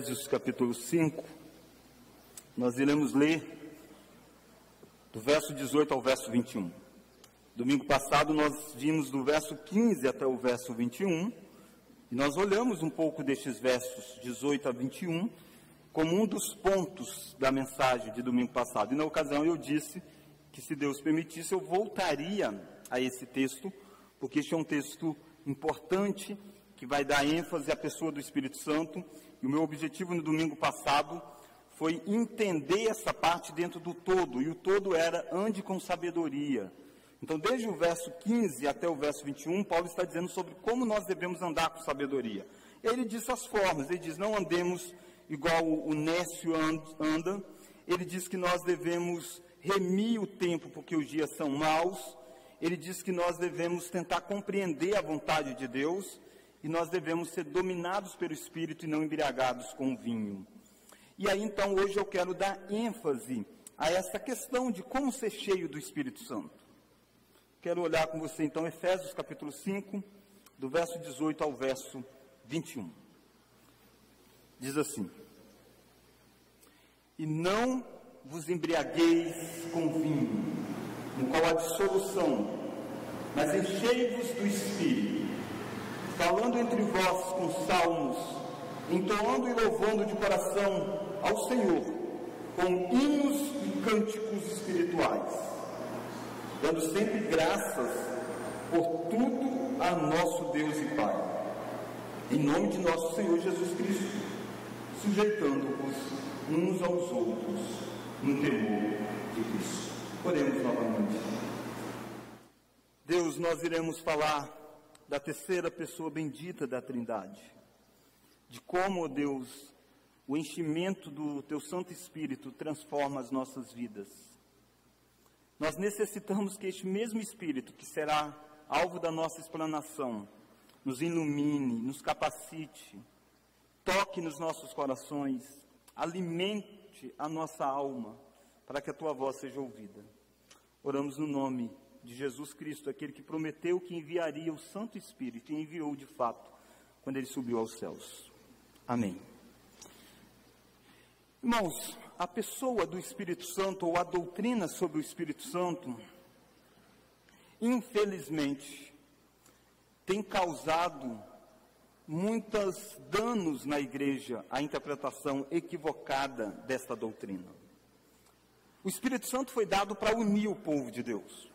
Efésios capítulo 5, nós iremos ler do verso 18 ao verso 21. Domingo passado nós vimos do verso 15 até o verso 21, e nós olhamos um pouco destes versos 18 a 21 como um dos pontos da mensagem de domingo passado. E na ocasião eu disse que se Deus permitisse eu voltaria a esse texto, porque este é um texto importante que vai dar ênfase à pessoa do Espírito Santo. E o meu objetivo no domingo passado foi entender essa parte dentro do todo, e o todo era ande com sabedoria. Então, desde o verso 15 até o verso 21, Paulo está dizendo sobre como nós devemos andar com sabedoria. Ele diz as formas, ele diz: não andemos igual o nécio anda, ele diz que nós devemos remir o tempo porque os dias são maus, ele diz que nós devemos tentar compreender a vontade de Deus, e nós devemos ser dominados pelo Espírito e não embriagados com vinho. E aí então hoje eu quero dar ênfase a essa questão de como ser cheio do Espírito Santo. Quero olhar com você então Efésios capítulo 5, do verso 18 ao verso 21. Diz assim: E não vos embriagueis com vinho, no qual há dissolução, mas enchei-vos do Espírito falando entre vós com salmos, entoando e louvando de coração ao Senhor, com hinos e cânticos espirituais, dando sempre graças por tudo a nosso Deus e Pai, em nome de nosso Senhor Jesus Cristo, sujeitando-vos uns aos outros no temor de Cristo. Oremos novamente. Deus, nós iremos falar da terceira pessoa bendita da Trindade. De como, Deus, o enchimento do Teu Santo Espírito transforma as nossas vidas. Nós necessitamos que este mesmo Espírito, que será alvo da nossa explanação, nos ilumine, nos capacite, toque nos nossos corações, alimente a nossa alma, para que a Tua voz seja ouvida. Oramos no nome de Jesus Cristo, aquele que prometeu que enviaria o Santo Espírito e enviou de fato quando ele subiu aos céus. Amém. Irmãos, a pessoa do Espírito Santo ou a doutrina sobre o Espírito Santo, infelizmente, tem causado muitos danos na igreja a interpretação equivocada desta doutrina. O Espírito Santo foi dado para unir o povo de Deus.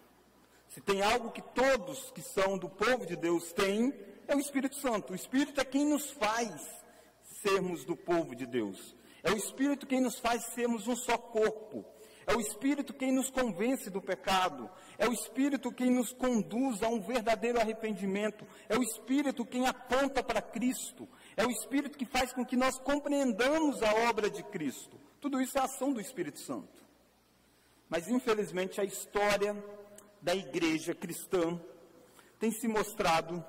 Se tem algo que todos que são do povo de Deus têm, é o Espírito Santo. O Espírito é quem nos faz sermos do povo de Deus. É o Espírito quem nos faz sermos um só corpo. É o Espírito quem nos convence do pecado. É o Espírito quem nos conduz a um verdadeiro arrependimento. É o Espírito quem aponta para Cristo. É o Espírito que faz com que nós compreendamos a obra de Cristo. Tudo isso é ação do Espírito Santo. Mas infelizmente a história da igreja cristã tem se mostrado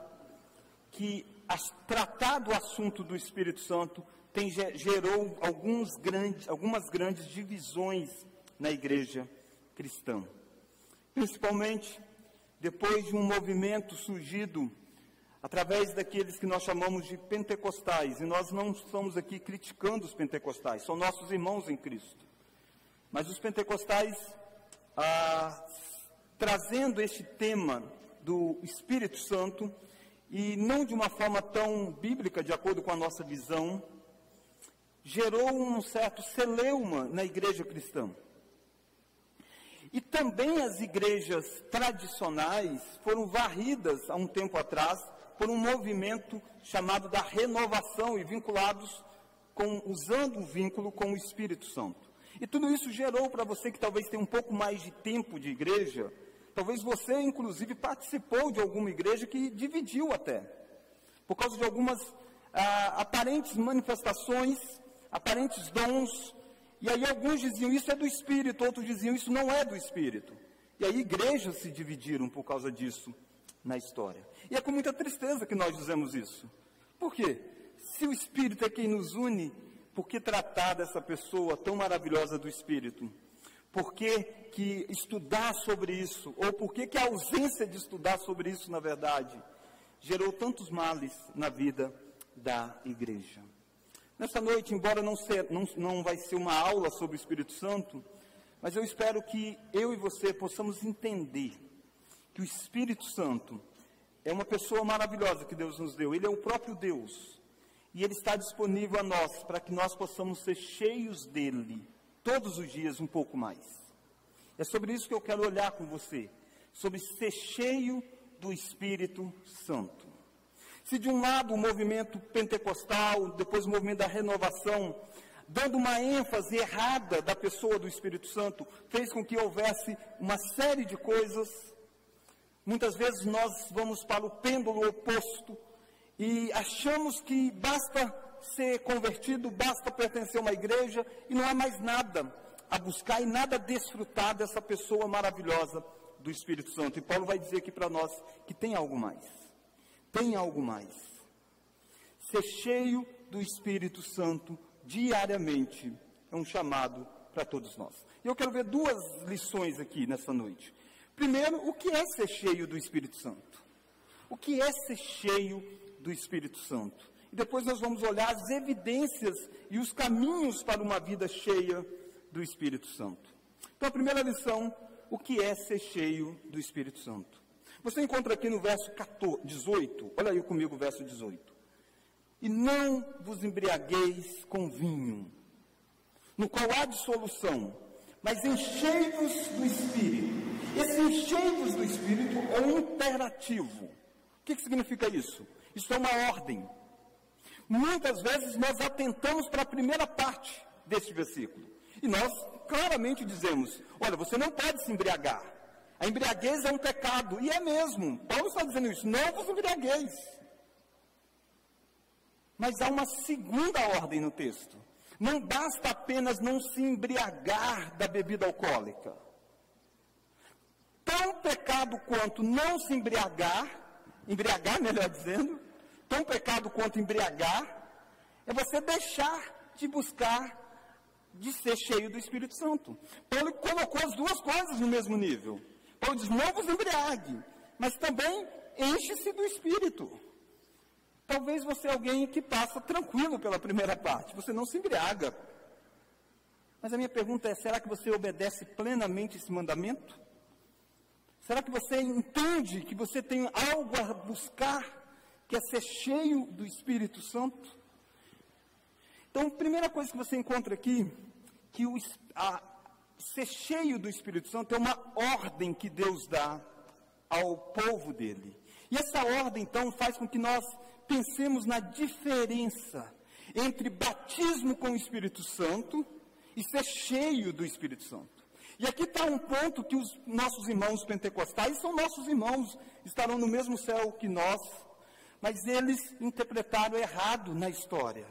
que as, tratar do assunto do Espírito Santo tem, gerou alguns grandes, algumas grandes divisões na igreja cristã. Principalmente depois de um movimento surgido através daqueles que nós chamamos de pentecostais. E nós não estamos aqui criticando os pentecostais, são nossos irmãos em Cristo. Mas os pentecostais ah, trazendo este tema do Espírito Santo e não de uma forma tão bíblica, de acordo com a nossa visão, gerou um certo celeuma na igreja cristã. E também as igrejas tradicionais foram varridas há um tempo atrás por um movimento chamado da renovação e vinculados com usando o vínculo com o Espírito Santo. E tudo isso gerou para você que talvez tenha um pouco mais de tempo de igreja, Talvez você, inclusive, participou de alguma igreja que dividiu até, por causa de algumas ah, aparentes manifestações, aparentes dons. E aí alguns diziam isso é do Espírito, outros diziam isso não é do Espírito. E aí igrejas se dividiram por causa disso na história. E é com muita tristeza que nós dizemos isso. Por quê? Se o Espírito é quem nos une, por que tratar dessa pessoa tão maravilhosa do Espírito? Por que, que estudar sobre isso? Ou por que, que a ausência de estudar sobre isso, na verdade, gerou tantos males na vida da igreja? Nessa noite, embora não, ser, não, não vai ser uma aula sobre o Espírito Santo, mas eu espero que eu e você possamos entender que o Espírito Santo é uma pessoa maravilhosa que Deus nos deu. Ele é o próprio Deus. E ele está disponível a nós para que nós possamos ser cheios dele todos os dias um pouco mais. É sobre isso que eu quero olhar com você, sobre ser cheio do Espírito Santo. Se de um lado o movimento pentecostal, depois o movimento da renovação, dando uma ênfase errada da pessoa do Espírito Santo, fez com que houvesse uma série de coisas. Muitas vezes nós vamos para o pêndulo oposto e achamos que basta ser convertido, basta pertencer a uma igreja e não há mais nada a buscar e nada a desfrutar dessa pessoa maravilhosa do Espírito Santo. E Paulo vai dizer aqui para nós que tem algo mais tem algo mais. Ser cheio do Espírito Santo diariamente é um chamado para todos nós. E eu quero ver duas lições aqui nessa noite. Primeiro, o que é ser cheio do Espírito Santo? O que é ser cheio do Espírito Santo? Depois nós vamos olhar as evidências e os caminhos para uma vida cheia do Espírito Santo. Então, a primeira lição, o que é ser cheio do Espírito Santo? Você encontra aqui no verso 14, 18, olha aí comigo o verso 18. E não vos embriagueis com vinho, no qual há dissolução, mas enchei-vos do Espírito. Esse enchei-vos do Espírito é um imperativo. O que, que significa isso? Isso é uma ordem. Muitas vezes nós atentamos para a primeira parte deste versículo. E nós claramente dizemos: olha, você não pode se embriagar. A embriaguez é um pecado, e é mesmo. Paulo está dizendo isso, não vos embriagueis. Mas há uma segunda ordem no texto. Não basta apenas não se embriagar da bebida alcoólica. Tão pecado quanto não se embriagar, embriagar melhor dizendo, tão pecado quanto embriagar, é você deixar de buscar de ser cheio do Espírito Santo. Paulo colocou as duas coisas no mesmo nível. Paulo diz: não vos embriague, mas também enche-se do Espírito. Talvez você é alguém que passa tranquilo pela primeira parte, você não se embriaga. Mas a minha pergunta é: será que você obedece plenamente esse mandamento? Será que você entende que você tem algo a buscar, que é ser cheio do Espírito Santo? Então, a primeira coisa que você encontra aqui, que o, a, ser cheio do Espírito Santo é uma ordem que Deus dá ao povo dele. E essa ordem, então, faz com que nós pensemos na diferença entre batismo com o Espírito Santo e ser cheio do Espírito Santo. E aqui está um ponto que os nossos irmãos pentecostais são nossos irmãos, estarão no mesmo céu que nós, mas eles interpretaram errado na história.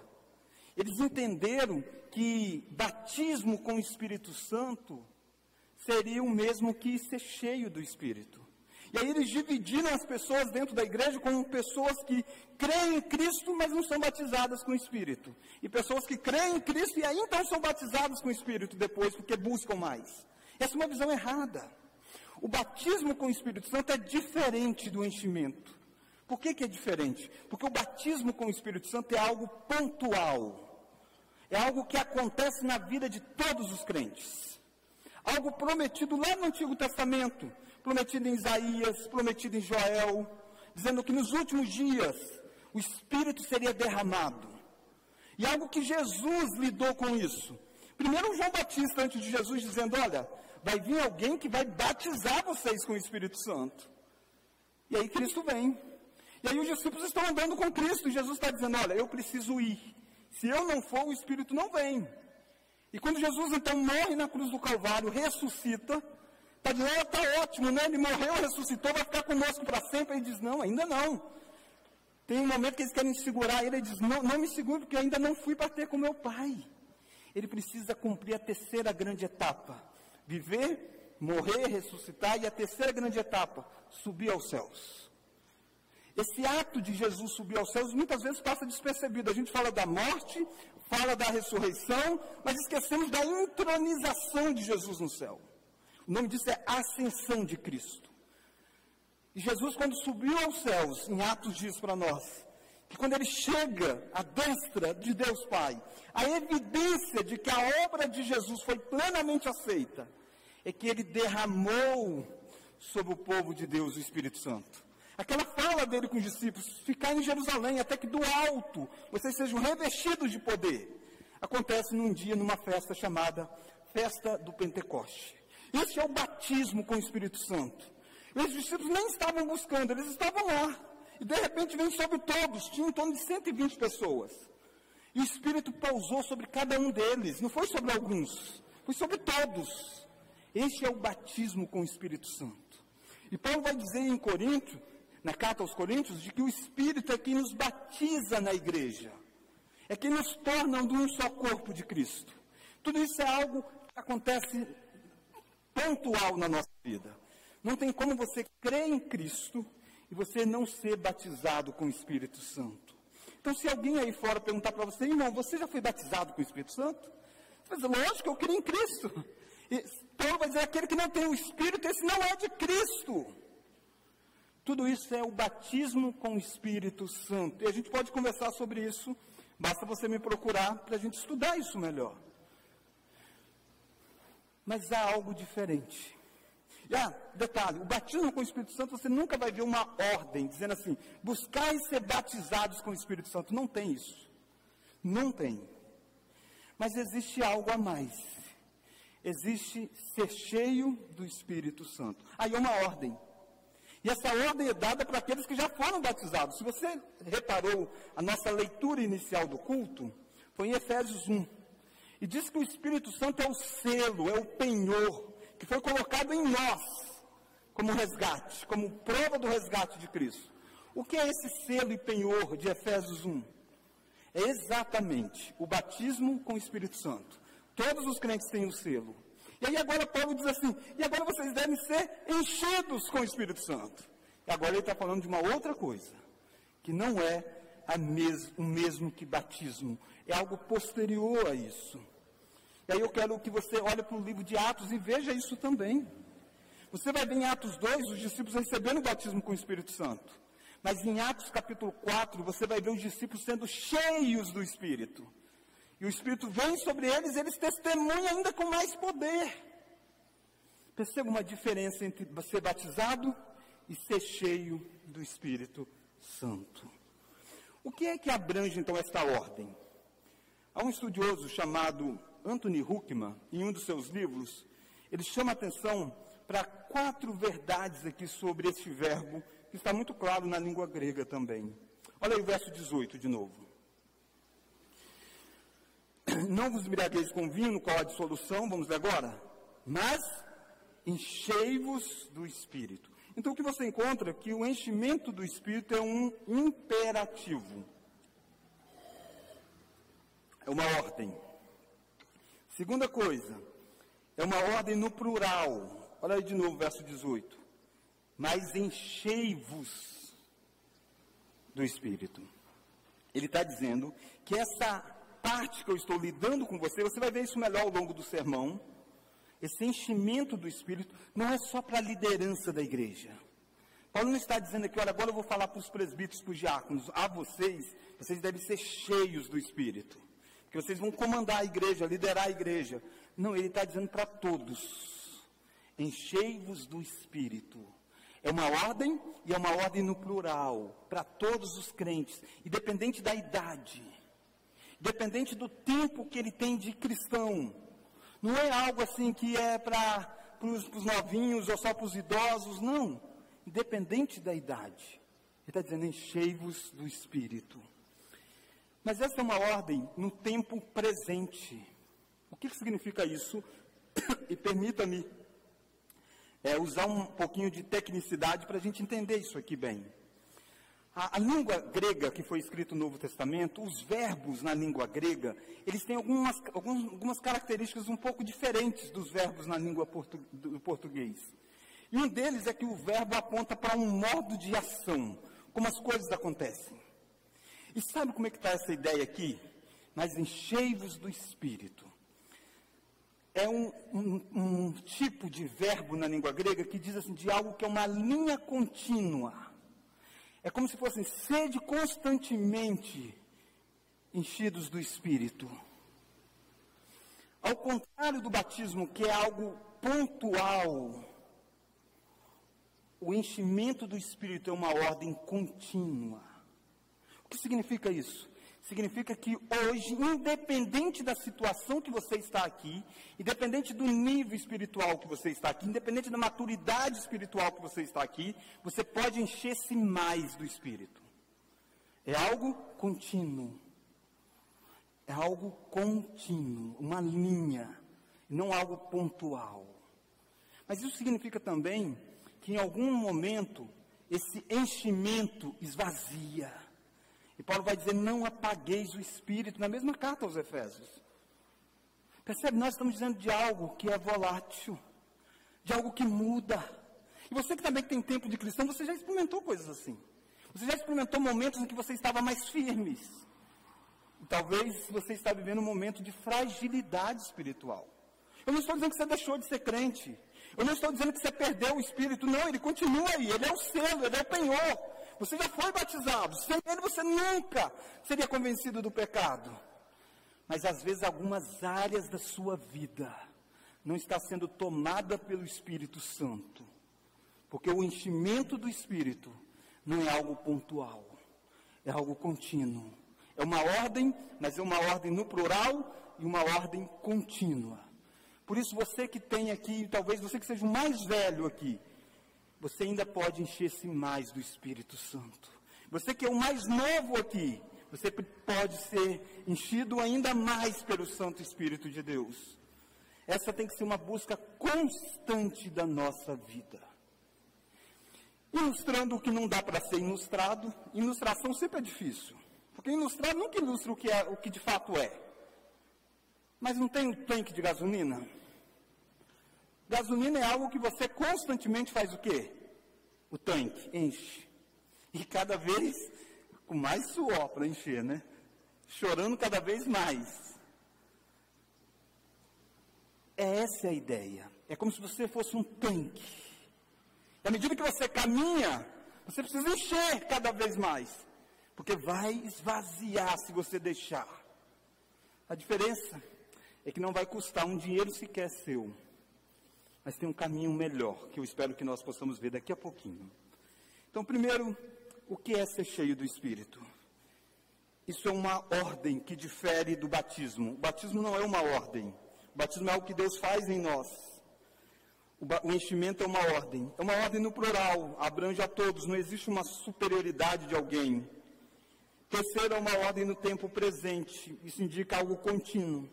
Eles entenderam que batismo com o Espírito Santo seria o mesmo que ser cheio do Espírito. E aí eles dividiram as pessoas dentro da igreja como pessoas que creem em Cristo, mas não são batizadas com o Espírito. E pessoas que creem em Cristo e aí então são batizadas com o Espírito depois, porque buscam mais. Essa é uma visão errada. O batismo com o Espírito Santo é diferente do enchimento. Por que, que é diferente? Porque o batismo com o Espírito Santo é algo pontual. É algo que acontece na vida de todos os crentes. Algo prometido lá no Antigo Testamento, prometido em Isaías, prometido em Joel, dizendo que nos últimos dias o Espírito seria derramado. E algo que Jesus lidou com isso. Primeiro João Batista, antes de Jesus, dizendo: Olha, vai vir alguém que vai batizar vocês com o Espírito Santo. E aí Cristo vem. E aí os discípulos estão andando com Cristo. E Jesus está dizendo: Olha, eu preciso ir. Se eu não for, o Espírito não vem. E quando Jesus então morre na cruz do Calvário, ressuscita, está dizendo, está ah, ótimo, né? Ele morreu, ressuscitou, vai ficar conosco para sempre. Ele diz, não, ainda não. Tem um momento que eles querem segurar ele, ele diz, não, não me segure, porque ainda não fui para ter com meu pai. Ele precisa cumprir a terceira grande etapa. Viver, morrer, ressuscitar, e a terceira grande etapa, subir aos céus. Esse ato de Jesus subir aos céus muitas vezes passa despercebido. A gente fala da morte, fala da ressurreição, mas esquecemos da entronização de Jesus no céu. O nome disso é ascensão de Cristo. E Jesus, quando subiu aos céus, em Atos diz para nós, que quando ele chega à destra de Deus Pai, a evidência de que a obra de Jesus foi plenamente aceita é que ele derramou sobre o povo de Deus o Espírito Santo. Aquela fala dele com os discípulos, ficar em Jerusalém até que do alto vocês sejam revestidos de poder, acontece num dia, numa festa chamada Festa do Pentecoste. Esse é o batismo com o Espírito Santo. E os discípulos nem estavam buscando, eles estavam lá. E de repente vem sobre todos, tinha em torno de 120 pessoas. E o Espírito pousou sobre cada um deles, não foi sobre alguns, foi sobre todos. Este é o batismo com o Espírito Santo. E Paulo vai dizer em Corinto, na carta aos Coríntios, de que o Espírito é quem nos batiza na igreja, é quem nos torna de um só corpo de Cristo. Tudo isso é algo que acontece pontual na nossa vida. Não tem como você crer em Cristo e você não ser batizado com o Espírito Santo. Então, se alguém aí fora perguntar para você, irmão, você já foi batizado com o Espírito Santo? Você vai dizer, lógico, eu creio em Cristo. E Paulo vai dizer, aquele que não tem o Espírito, esse não é de Cristo. Tudo isso é o batismo com o Espírito Santo. E a gente pode conversar sobre isso, basta você me procurar para a gente estudar isso melhor. Mas há algo diferente. E, ah, detalhe, o batismo com o Espírito Santo, você nunca vai ver uma ordem dizendo assim, buscar e ser batizados com o Espírito Santo. Não tem isso. Não tem. Mas existe algo a mais. Existe ser cheio do Espírito Santo. Aí é uma ordem. E essa ordem é dada para aqueles que já foram batizados. Se você reparou, a nossa leitura inicial do culto foi em Efésios 1. E diz que o Espírito Santo é o selo, é o penhor que foi colocado em nós como resgate, como prova do resgate de Cristo. O que é esse selo e penhor de Efésios 1? É exatamente o batismo com o Espírito Santo. Todos os crentes têm o selo. E aí agora Paulo diz assim, e agora vocês devem ser enchidos com o Espírito Santo. E agora ele está falando de uma outra coisa, que não é mes o mesmo que batismo, é algo posterior a isso. E aí eu quero que você olhe para o livro de Atos e veja isso também. Você vai ver em Atos 2 os discípulos recebendo o batismo com o Espírito Santo. Mas em Atos capítulo 4, você vai ver os discípulos sendo cheios do Espírito. E o Espírito vem sobre eles, eles testemunham ainda com mais poder. Perceba uma diferença entre ser batizado e ser cheio do Espírito Santo. O que é que abrange então esta ordem? Há um estudioso chamado Anthony Huckman, em um dos seus livros, ele chama atenção para quatro verdades aqui sobre este verbo, que está muito claro na língua grega também. Olha aí o verso 18 de novo. Não vos embriagueis com vinho, no qual há dissolução, vamos ver agora, mas enchei-vos do Espírito. Então o que você encontra é que o enchimento do Espírito é um imperativo. É uma ordem. Segunda coisa, é uma ordem no plural. Olha aí de novo, verso 18. Mas enchei-vos do Espírito. Ele está dizendo que essa parte que eu estou lidando com você, você vai ver isso melhor ao longo do sermão. Esse enchimento do Espírito não é só para a liderança da igreja. Paulo não está dizendo aqui, olha, agora eu vou falar para os presbíteros, para os diáconos, a vocês, vocês devem ser cheios do Espírito que vocês vão comandar a igreja, liderar a igreja. Não, ele está dizendo para todos: enchei-vos do Espírito. É uma ordem e é uma ordem no plural, para todos os crentes, independente da idade, independente do tempo que ele tem de cristão. Não é algo assim que é para os novinhos ou só para os idosos, não. Independente da idade. Ele está dizendo: enchei-vos do Espírito. Mas essa é uma ordem no tempo presente. O que, que significa isso? e permita-me é, usar um pouquinho de tecnicidade para a gente entender isso aqui bem. A, a, língua grega que foi escrito no Novo Testamento, os verbos na língua grega, eles têm algumas, algumas, algumas características um pouco diferentes dos verbos na língua portu, do português. E um deles é que o verbo aponta para um modo de ação, como as coisas acontecem. E sabe como é que está essa ideia aqui? Mas enchei-vos do Espírito. É um, um, um, tipo de verbo na língua grega que diz assim, de algo que é uma linha contínua. É como se fossem sede constantemente enchidos do Espírito. Ao contrário do batismo, que é algo pontual, o enchimento do Espírito é uma ordem contínua. O que significa isso? Significa que hoje, independente da situação que você está aqui, independente do nível espiritual que você está aqui, independente da maturidade espiritual que você está aqui, você pode encher-se mais do Espírito. É algo contínuo. É algo contínuo, uma linha, não algo pontual. Mas isso significa também que em algum momento esse enchimento esvazia. E Paulo vai dizer: não apagueis o espírito, na mesma carta aos Efésios. Percebe? Nós estamos dizendo de algo que é volátil, de algo que muda. E você que também tem tempo de cristão, você já experimentou coisas assim. Você já experimentou momentos em que você estava mais firmes. Talvez você está vivendo um momento de fragilidade espiritual. Eu não estou dizendo que você deixou de ser crente. Eu não estou dizendo que você perdeu o Espírito. Não, ele continua aí. Ele é o selo, ele é o penhor. Você já foi batizado. Sem ele você nunca seria convencido do pecado. Mas às vezes algumas áreas da sua vida não está sendo tomada pelo Espírito Santo. Porque o enchimento do Espírito não é algo pontual, é algo contínuo. É uma ordem, mas é uma ordem no plural e uma ordem contínua. Por isso, você que tem aqui, talvez você que seja o mais velho aqui, você ainda pode encher-se mais do Espírito Santo. Você que é o mais novo aqui, você pode ser enchido ainda mais pelo Santo Espírito de Deus. Essa tem que ser uma busca constante da nossa vida. Ilustrando o que não dá para ser ilustrado, ilustração sempre é difícil. Porque ilustrar nunca ilustra o que, é, o que de fato é. Mas não tem um tanque de gasolina? Gasolina é algo que você constantemente faz o quê? O tanque enche. E cada vez com mais suor para encher, né? Chorando cada vez mais. É essa a ideia. É como se você fosse um tanque. E à medida que você caminha, você precisa encher cada vez mais. Porque vai esvaziar se você deixar. A diferença é que não vai custar um dinheiro sequer seu. Mas tem um caminho melhor, que eu espero que nós possamos ver daqui a pouquinho. Então, primeiro, o que é ser cheio do Espírito? Isso é uma ordem que difere do batismo. O batismo não é uma ordem. O batismo é o que Deus faz em nós. O, enchimento é uma ordem. É uma ordem no plural, abrange a todos, não existe uma superioridade de alguém. Terceira, uma ordem no tempo presente. Isso indica algo contínuo.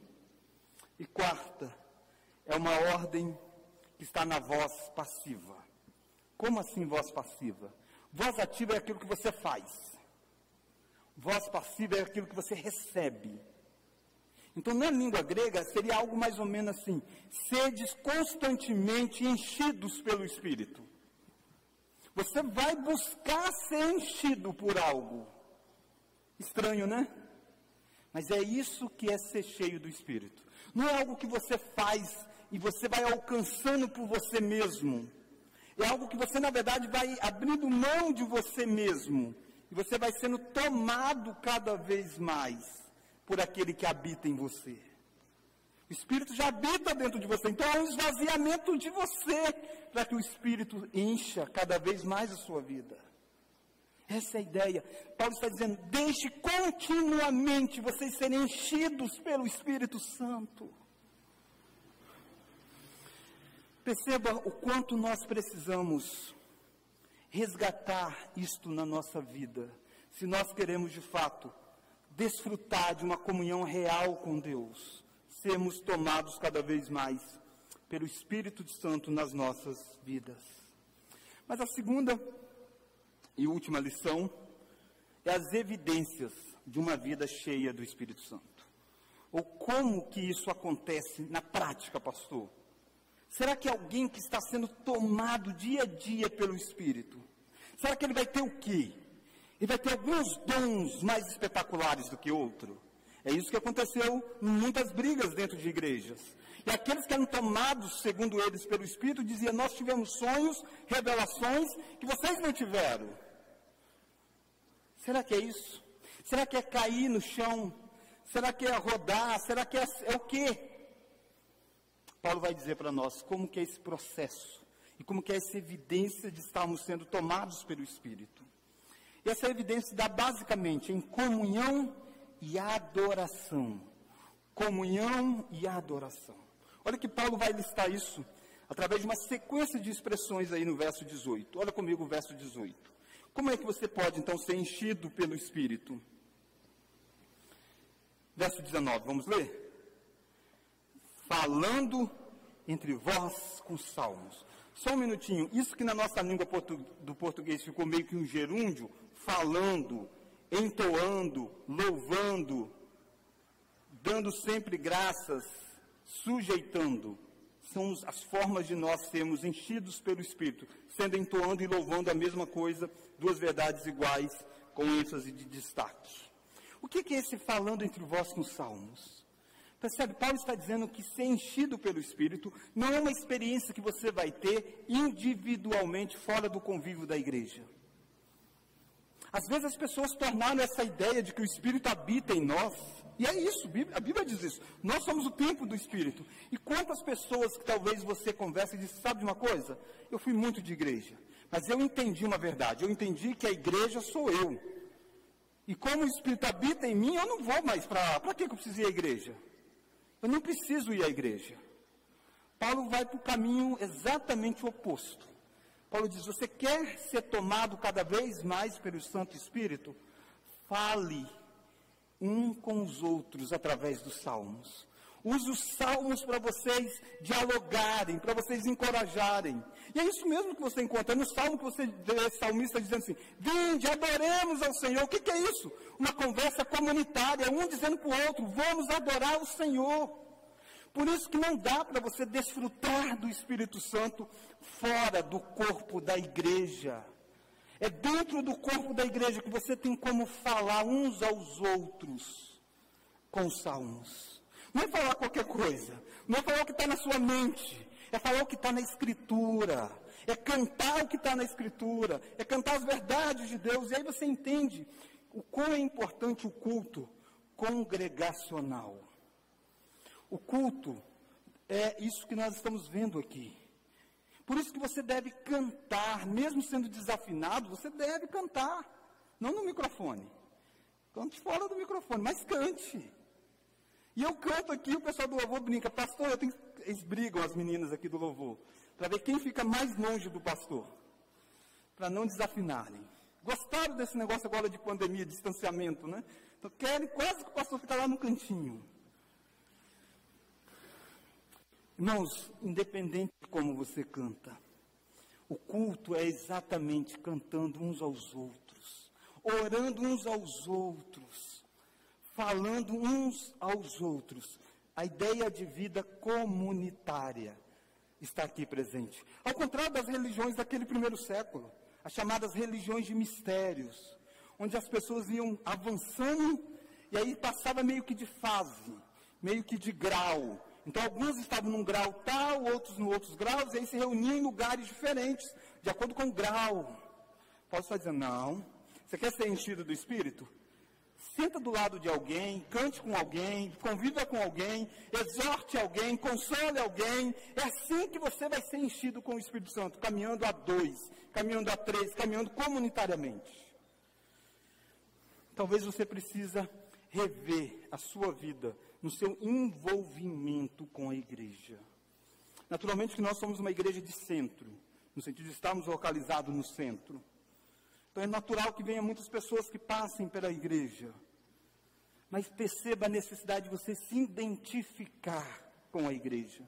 E quarta, é uma ordem que está na voz passiva. Como assim voz passiva? Voz ativa é aquilo que você faz. Voz passiva é aquilo que você recebe. Então, na língua grega, seria algo mais ou menos assim: sedes constantemente enchidos pelo Espírito. Você vai buscar ser enchido por algo. Estranho, né? Mas é isso que é ser cheio do Espírito. Não é algo que você faz e você vai alcançando por você mesmo. É algo que você, na verdade, vai abrindo mão de você mesmo. E você vai sendo tomado cada vez mais por aquele que habita em você. O Espírito já habita dentro de você. Então é um esvaziamento de você para que o Espírito encha cada vez mais a sua vida. Essa é a ideia. Paulo está dizendo: deixe continuamente vocês serem enchidos pelo Espírito Santo. Perceba o quanto nós precisamos resgatar isto na nossa vida, se nós queremos de fato desfrutar de uma comunhão real com Deus, sermos tomados cada vez mais pelo Espírito Santo nas nossas vidas. Mas a segunda e última lição é as evidências de uma vida cheia do Espírito Santo. Ou como que isso acontece na prática, pastor? Será que alguém que está sendo tomado dia a dia pelo Espírito, será que ele vai ter o quê? Ele vai ter alguns dons mais espetaculares do que outro? É isso que aconteceu em muitas brigas dentro de igrejas. E aqueles que eram tomados, segundo eles, pelo Espírito, diziam: Nós tivemos sonhos, revelações que vocês não tiveram. Será que é isso? Será que é cair no chão? Será que é rodar? Será que é, é o quê? Paulo vai dizer para nós como que é esse processo e como que é essa evidência de estarmos sendo tomados pelo Espírito. E essa evidência dá basicamente em comunhão e adoração. Comunhão e adoração. Olha que Paulo vai listar isso através de uma sequência de expressões aí no verso 18. Olha comigo o verso 18. Como é que você pode então ser enchido pelo Espírito? Verso 19, vamos ler? Falando entre vós com salmos. Só um minutinho. Isso que na nossa língua portu do português ficou meio que um gerúndio, falando, entoando, louvando, dando sempre graças, sujeitando. São as formas de nós sermos enchidos pelo Espírito, sendo entoando e louvando a mesma coisa, duas verdades iguais, com ênfase de destaque. O que é esse falando entre vós com salmos? Percebe? Paulo está dizendo que ser enchido pelo Espírito não é uma experiência que você vai ter individualmente fora do convívio da igreja. Às vezes as pessoas tornaram essa ideia de que o Espírito habita em nós, e é isso, a Bíblia diz isso. Nós somos o templo do Espírito. E quantas pessoas que talvez você converse e diz, sabe de uma coisa? Eu fui muito de igreja, mas eu entendi uma verdade. Eu entendi que a igreja sou eu. E como o Espírito habita em mim, eu não vou mais para. Para que eu preciso ir à igreja? Eu não preciso ir à igreja. Paulo vai para o caminho exatamente oposto. Paulo diz: Você quer ser tomado cada vez mais pelo Santo Espírito? Fale um com os outros através dos salmos. Use os salmos para vocês dialogarem, para vocês encorajarem. E é isso mesmo que você encontra. É no salmo que você vê salmista dizendo assim: Vinde, adoremos ao Senhor. O que, que é isso? Uma conversa comunitária, um dizendo para o outro: Vamos adorar o Senhor. Por isso que não dá para você desfrutar do Espírito Santo fora do corpo da igreja. É dentro do corpo da igreja que você tem como falar uns aos outros com os salmos. Não é falar qualquer coisa. Não é falar o que está na sua mente. É falar o que está na Escritura. É cantar o que está na Escritura. É cantar as verdades de Deus. E aí você entende o quão é importante o culto congregacional. O culto é isso que nós estamos vendo aqui. Por isso que você deve cantar, mesmo sendo desafinado, você deve cantar. Não no microfone. Cante fora do microfone, mas cante. E eu canto aqui, o pessoal do louvor brinca, pastor, eu tenho... eles brigam, as meninas aqui do louvor, para ver quem fica mais longe do pastor, para não desafinarem. Gostaram desse negócio agora de pandemia, distanciamento, né? Então querem quase que o pastor fica lá no cantinho. Irmãos, independente de como você canta, o culto é exatamente cantando uns aos outros, orando uns aos outros falando uns aos outros. A ideia de vida comunitária está aqui presente. Ao contrário das religiões daquele primeiro século, as chamadas religiões de mistérios, onde as pessoas iam avançando e aí passava meio que de fase, meio que de grau. Então, alguns estavam num grau tal, outros no outros graus, e aí se reuniam em lugares diferentes, de acordo com o grau. Posso estar dizendo, não. Você quer ser enchido do Espírito? Senta do lado de alguém, cante com alguém, conviva com alguém, exorte alguém, console alguém. É assim que você vai ser enchido com o Espírito Santo, caminhando a dois, caminhando a três, caminhando comunitariamente. Talvez você precisa rever a sua vida no seu envolvimento com a igreja. Naturalmente que nós somos uma igreja de centro, no sentido de estarmos localizados no centro. Então é natural que venha muitas pessoas que passem pela igreja. Mas perceba a necessidade de você se identificar com a igreja.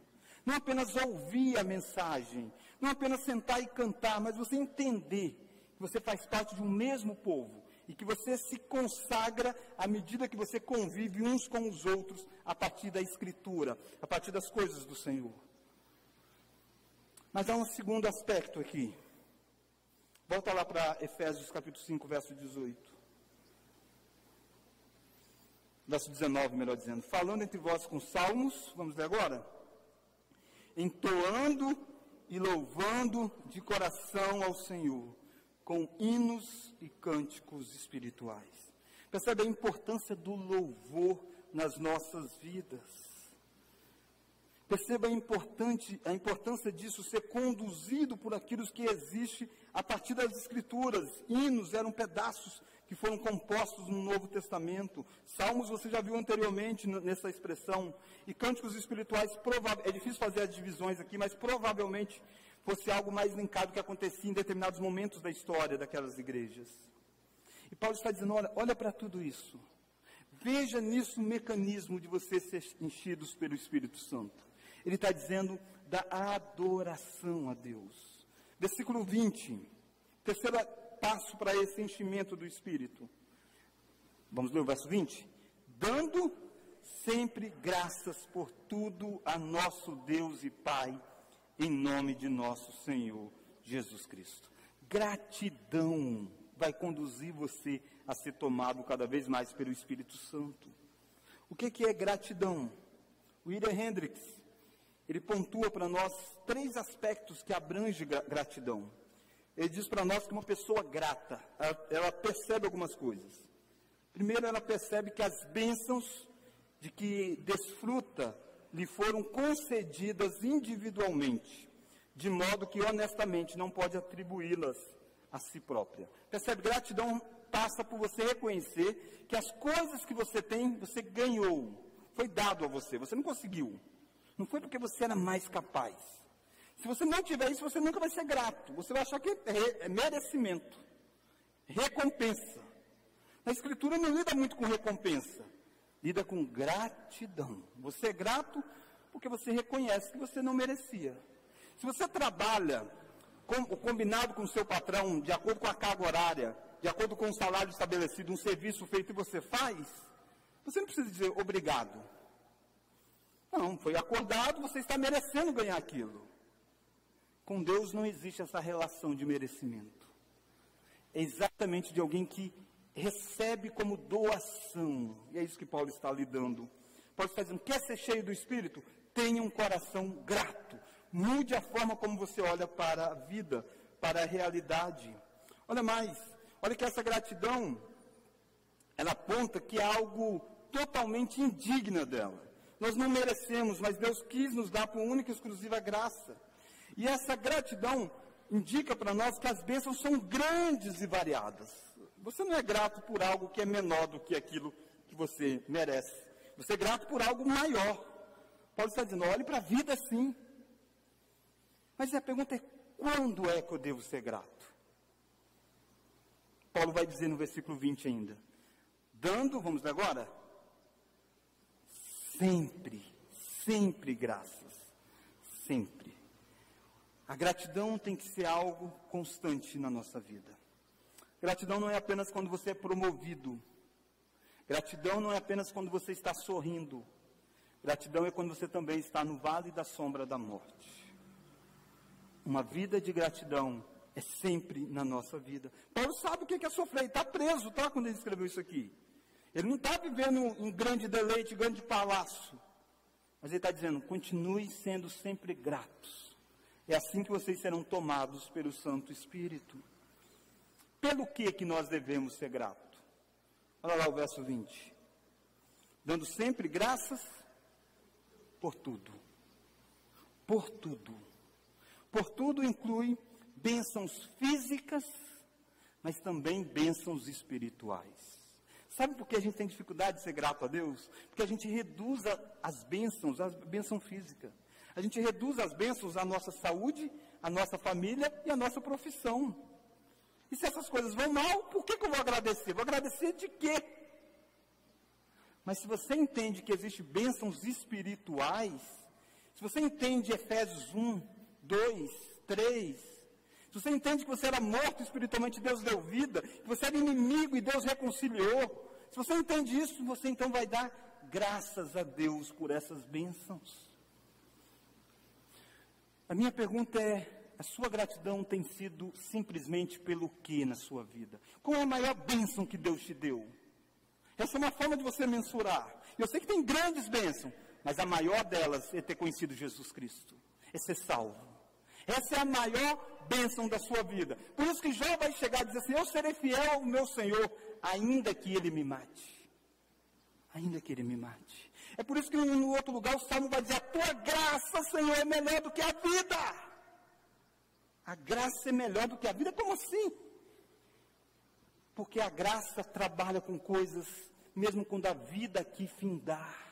Não apenas ouvir a mensagem, não apenas sentar e cantar, mas você entender que você faz parte de um mesmo povo e que você se consagra à medida que você convive uns com os outros a partir da Escritura, a partir das coisas do Senhor. Mas há um segundo aspecto aqui. Volta lá para Efésios capítulo 5, verso 18. Verso 19, melhor dizendo. Falando entre vós com salmos, vamos ler agora? Entoando e louvando de coração ao Senhor, com hinos e cânticos espirituais. Percebe a importância do louvor nas nossas vidas. Perceba a, importante, a importância disso ser conduzido por aquilo que existe a partir das Escrituras. Hinos eram pedaços que foram compostos no Novo Testamento. Salmos você já viu anteriormente nessa expressão. E cânticos espirituais, é difícil fazer as divisões aqui, mas provavelmente fosse algo mais linkado que acontecia em determinados momentos da história daquelas igrejas. E Paulo está dizendo: olha, olha para tudo isso. Veja nisso o mecanismo de você ser enchidos pelo Espírito Santo. Ele está dizendo da adoração a Deus. Versículo 20. Terceiro passo para esse enchimento do Espírito. Vamos ler o verso 20? Dando sempre graças por tudo a nosso Deus e Pai, em nome de nosso Senhor Jesus Cristo. Gratidão vai conduzir você a ser tomado cada vez mais pelo Espírito Santo. O que, que é gratidão? William Hendricks ele pontua para nós três aspectos que abrange gratidão. Ele diz para nós que uma pessoa grata, ela, ela, percebe algumas coisas. Primeiro, ela percebe que as bênçãos de que desfruta lhe foram concedidas individualmente, de modo que honestamente não pode atribuí-las a si própria. Percebe? Gratidão passa por você reconhecer que as coisas que você tem, você ganhou, foi dado a você, você não conseguiu. Não foi porque você era mais capaz. Se você não tiver isso, você nunca vai ser grato. Você vai achar que é, merecimento, recompensa. Na Escritura não lida muito com recompensa, lida com gratidão. Você é grato porque você reconhece que você não merecia. Se você trabalha com, combinado com o seu patrão, de acordo com a carga horária, de acordo com o salário estabelecido, um serviço feito e você faz, você não precisa dizer obrigado. Não, foi acordado, você está merecendo ganhar aquilo. Com Deus não existe essa relação de merecimento. É exatamente de alguém que recebe como doação. E é isso que Paulo está lidando. Paulo está dizendo: quer ser cheio do Espírito? Tenha um coração grato. Mude a forma como você olha para a vida, para a realidade. Olha mais, olha que essa gratidão, ela aponta que é algo totalmente indigna dela. Nós não merecemos, mas Deus quis nos dar por única e exclusiva graça. E essa gratidão indica para nós que as bênçãos são grandes e variadas. Você não é grato por algo que é menor do que aquilo que você merece. Você é grato por algo maior. Paulo está dizendo, olhe para a vida sim. Mas a pergunta é, quando é que eu devo ser grato? Paulo vai dizer no versículo 20 ainda. Dando, vamos agora, sempre, sempre graças. Sempre. A gratidão tem que ser algo constante na nossa vida. Gratidão não é apenas quando você é promovido. Gratidão não é apenas quando você está sorrindo. Gratidão é quando você também está no vale da sombra da morte. Uma vida de gratidão é sempre na nossa vida. Paulo sabe o que é sofrer, ele está preso, tá? Quando ele escreveu isso aqui. Ele não está vivendo um grande deleite, um grande palácio. Mas ele está dizendo: continue sendo sempre gratos. É assim que vocês serão tomados pelo Santo Espírito. Pelo que que nós devemos ser gratos? Olha lá o verso 20. Dando sempre graças por tudo. Por tudo. Por tudo inclui bênçãos físicas, mas também bênçãos espirituais. Sabe por que a gente tem dificuldade de ser grato a Deus? Porque a gente reduz as bênçãos, a bênção física. A gente reduz as bênçãos à nossa saúde, à nossa família e à nossa profissão. E se essas coisas vão mal, por que, que eu vou agradecer? Vou agradecer de quê? Mas se você entende que existem bênçãos espirituais, se você entende Efésios 1, 2, 3, se você entende que você era morto espiritualmente, Deus deu vida, que você era inimigo e Deus reconciliou, se você entende isso, você então vai dar graças a Deus por essas bênçãos. A minha pergunta é: a sua gratidão tem sido simplesmente pelo que na sua vida? Qual é a maior bênção que Deus te deu? Essa é uma forma de você mensurar. Eu sei que tem grandes bênçãos, mas a maior delas é ter conhecido Jesus Cristo, é ser salvo, Essa é a maior bênção da sua vida. Por isso que Jó vai chegar e dizer assim: Eu serei fiel ao meu Senhor, ainda que ele me mate. Ainda que ele me mate. É por isso que no outro lugar o Salmo vai dizer: A tua graça, Senhor, é melhor do que a vida. A graça é melhor do que a vida? Como assim? Porque a graça trabalha com coisas, mesmo quando a vida aqui findar.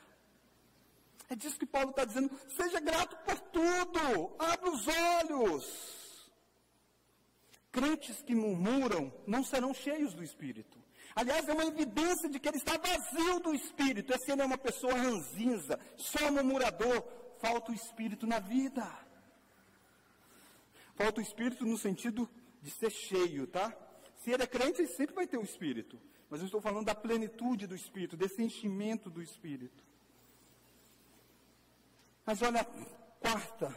É disso que Paulo está dizendo. Seja grato por tudo. Abra os olhos. Crentes que murmuram não serão cheios do Espírito. Aliás, é uma evidência de que ele está vazio do Espírito. É se ele é uma pessoa ranzinza, só murmurador, falta o Espírito na vida. Falta o Espírito no sentido de ser cheio, tá? Se ele é crente, ele sempre vai ter o Espírito. Mas eu estou falando da plenitude do Espírito, desse enchimento do Espírito. Mas olha a quarta,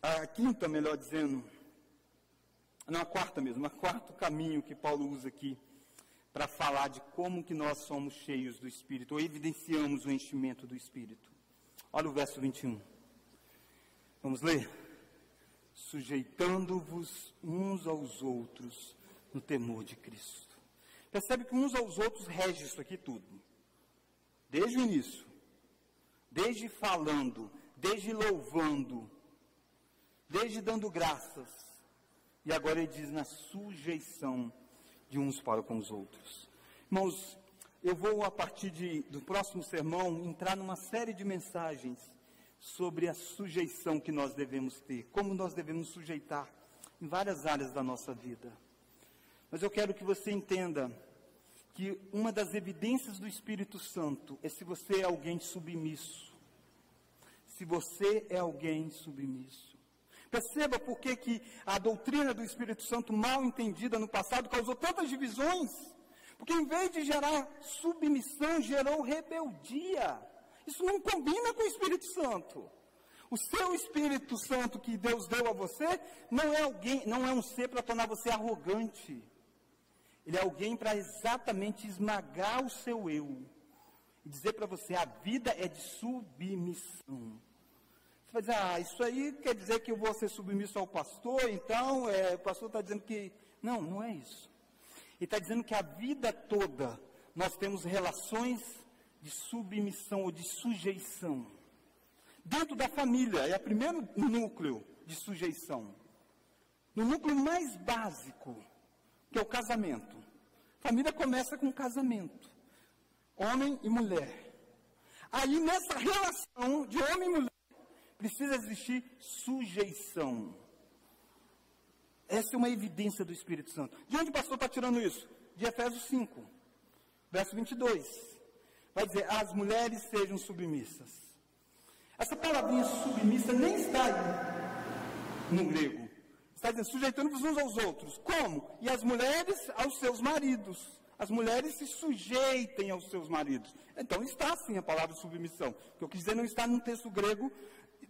a quinta, melhor dizendo, não a quarta mesmo, a quarto caminho que Paulo usa aqui para falar de como que nós somos cheios do Espírito, ou evidenciamos o enchimento do Espírito. Olha o verso 21. Vamos ler? Sujeitando-vos uns aos outros no temor de Cristo. Percebe que uns aos outros rege isso aqui tudo. Desde o início desde falando, desde louvando, desde dando graças. E agora ele diz na sujeição de uns para com os outros. Irmãos, eu vou, a partir de, do próximo sermão, entrar numa série de mensagens sobre a sujeição que nós devemos ter, como nós devemos sujeitar em várias áreas da nossa vida. Mas eu quero que você entenda que uma das evidências do Espírito Santo é se você é alguém submisso. Se você é alguém submisso. Perceba por que, que a doutrina do Espírito Santo, mal entendida no passado, causou tantas divisões. Porque em vez de gerar submissão, gerou rebeldia. Isso não combina com o Espírito Santo. O seu Espírito Santo que Deus deu a você não é alguém, não é um ser para tornar você arrogante. Ele é alguém para exatamente esmagar o seu eu e dizer para você: a vida é de submissão. Você vai dizer, ah, isso aí quer dizer que eu vou ser submisso ao pastor, então é, o pastor está dizendo que. Não, não é isso. Ele está dizendo que a vida toda nós temos relações de submissão ou de sujeição. Dentro da família, é o primeiro núcleo de sujeição. No núcleo mais básico, que é o casamento. Família começa com casamento. Homem e mulher. Aí nessa relação de homem e mulher, precisa existir sujeição. Essa é uma evidência do Espírito Santo. De onde o pastor está tirando isso? De Efésios 5, verso 22. Vai dizer: as mulheres sejam submissas. Essa palavrinha submissa nem está aí no grego. Está dizendo, sujeitando-vos uns aos outros. Como? E as mulheres aos seus maridos. As mulheres se sujeitem aos seus maridos. Então está sim a palavra submissão. O que eu quis dizer não está no texto grego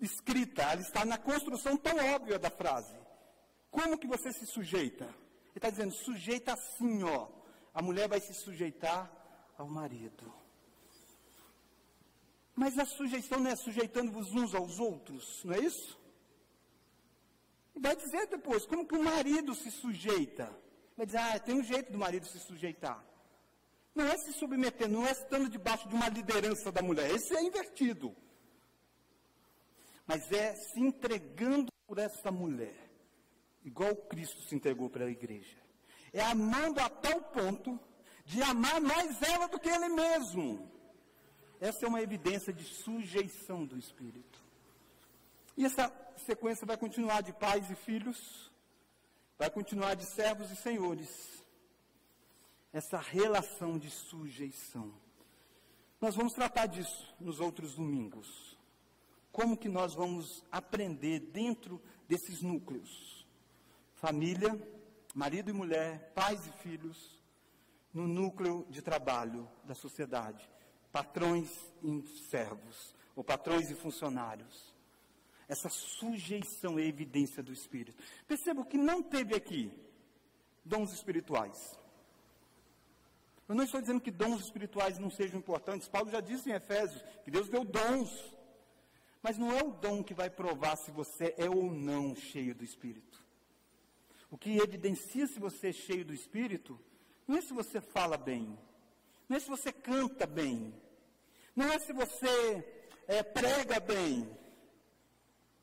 escrita, ela está na construção tão óbvia da frase. Como que você se sujeita? Ele está dizendo, sujeita assim, ó. A mulher vai se sujeitar ao marido. Mas a sujeição não é sujeitando-vos uns aos outros, não é isso? Vai dizer depois, como que o marido se sujeita? Vai dizer, ah, tem um jeito do marido se sujeitar. Não é se submeter, não é estando debaixo de uma liderança da mulher. Esse é invertido. Mas é se entregando por essa mulher, igual Cristo se entregou para a igreja. É amando a tal ponto de amar mais ela do que ele mesmo. Essa é uma evidência de sujeição do Espírito. E essa sequência vai continuar de pais e filhos, vai continuar de servos e senhores. Essa relação de sujeição. Nós vamos tratar disso nos outros domingos. Como que nós vamos aprender dentro desses núcleos? Família, marido e mulher, pais e filhos, no núcleo de trabalho da sociedade, patrões e servos, ou patrões e funcionários essa sujeição é evidência do Espírito. Perceba que não teve aqui dons espirituais. Eu não estou dizendo que dons espirituais não sejam importantes. Paulo já disse em Efésios que Deus deu dons. Mas não é o dom que vai provar se você é ou não cheio do Espírito. O que evidencia se você é cheio do Espírito não é se você fala bem, não é se você canta bem, não é se você é, prega bem.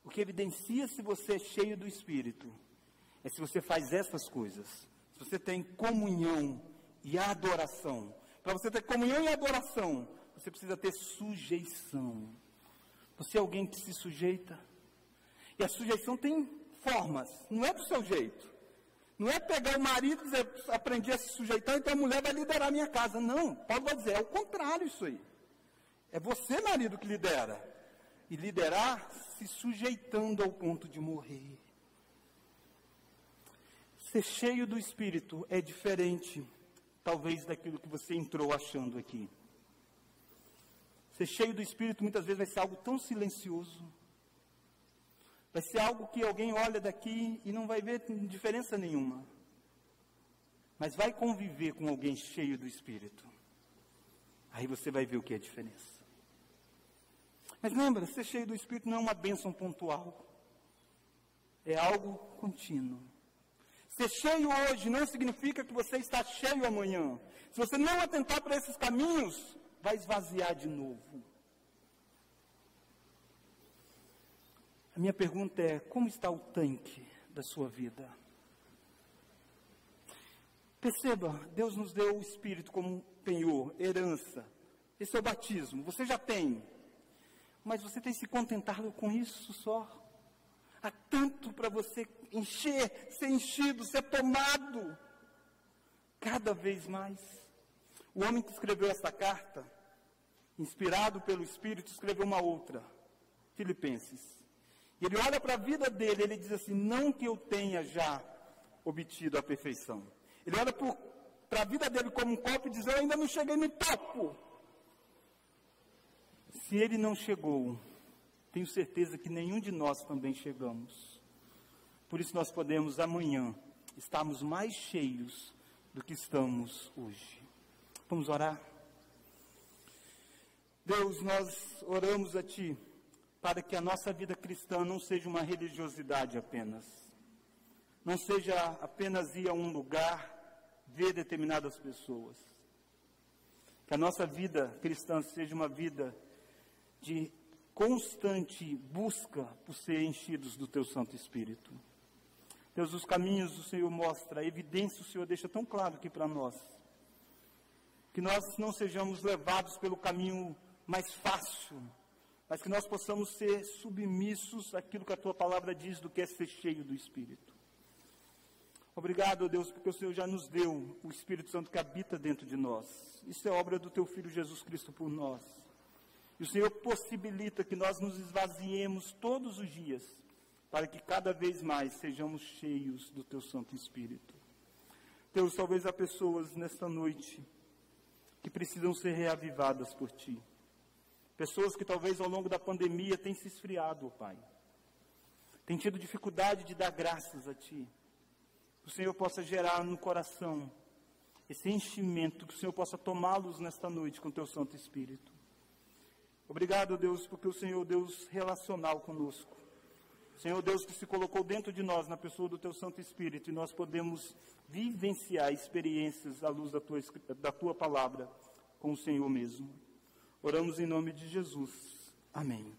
O que evidencia se você é cheio do Espírito é se você faz essas coisas. Se você tem comunhão e adoração. Para você ter comunhão e adoração, você precisa ter sujeição. Você é alguém que se sujeita. E a sujeição tem formas, não é do seu jeito. Não é pegar o marido e dizer, aprendi a se sujeitar, então a mulher vai liderar a minha casa. Não, Paulo vai dizer, é o contrário isso aí. É você, marido, que lidera. E liderar se sujeitando ao ponto de morrer. Ser cheio do Espírito é diferente, talvez, daquilo que você entrou achando aqui. Ser cheio do Espírito muitas vezes vai ser algo tão silencioso. Vai ser algo que alguém olha daqui e não vai ver diferença nenhuma. Mas vai conviver com alguém cheio do Espírito. Aí você vai ver o que é a diferença. Mas lembra, ser cheio do Espírito não é uma bênção pontual. É algo contínuo. Ser cheio hoje não significa que você está cheio amanhã. Se você não atentar para esses caminhos, vai esvaziar de novo. A minha pergunta é: como está o tanque da sua vida? Perceba, Deus nos deu o Espírito como penhor, herança. Esse é o batismo. Você já tem. Mas você tem se contentado com isso só? Há tanto para você encher, ser enchido, ser tomado. Cada vez mais. O homem que escreveu essa carta, inspirado pelo Espírito, escreveu uma outra, Filipenses. E ele olha para a vida dele, ele diz assim: não que eu tenha já obtido a perfeição. Ele olha para a vida dele como um copo e diz: eu ainda não cheguei no topo. Se ele não chegou, tenho certeza que nenhum de nós também chegamos. Por isso nós podemos amanhã estarmos mais cheios do que estamos hoje. Vamos orar? Deus, nós oramos a Ti para que a nossa vida cristã não seja uma religiosidade apenas. Não seja apenas ir a um lugar, ver determinadas pessoas. Que a nossa vida cristã seja uma vida de constante busca por ser enchidos do Teu Santo Espírito. Deus, os caminhos o Senhor mostra, a evidência o Senhor deixa tão claro aqui para nós. Que nós não sejamos levados pelo caminho mais fácil, mas que nós possamos ser submissos àquilo que a tua palavra diz do que é ser cheio do Espírito. Obrigado, Deus, porque o Senhor já nos deu o Espírito Santo que habita dentro de nós. Isso é obra do teu Filho Jesus Cristo por nós. E o Senhor possibilita que nós nos esvaziemos todos os dias, para que cada vez mais sejamos cheios do teu Santo Espírito. Deus, talvez há pessoas nesta noite que precisam ser reavivadas por ti. Pessoas que talvez ao longo da pandemia tenham se esfriado, oh Pai. Tem tido dificuldade de dar graças a Ti. Que o Senhor possa gerar no coração esse enchimento, que o Senhor possa tomá-los nesta noite com Teu Santo Espírito. Obrigado, Deus, porque o Senhor, Deus relacional conosco. Senhor Deus que se colocou dentro de nós, na pessoa do Teu Santo Espírito, e nós podemos vivenciar experiências à luz da Tua, da tua palavra com o Senhor mesmo. Oramos em nome de Jesus. Amém.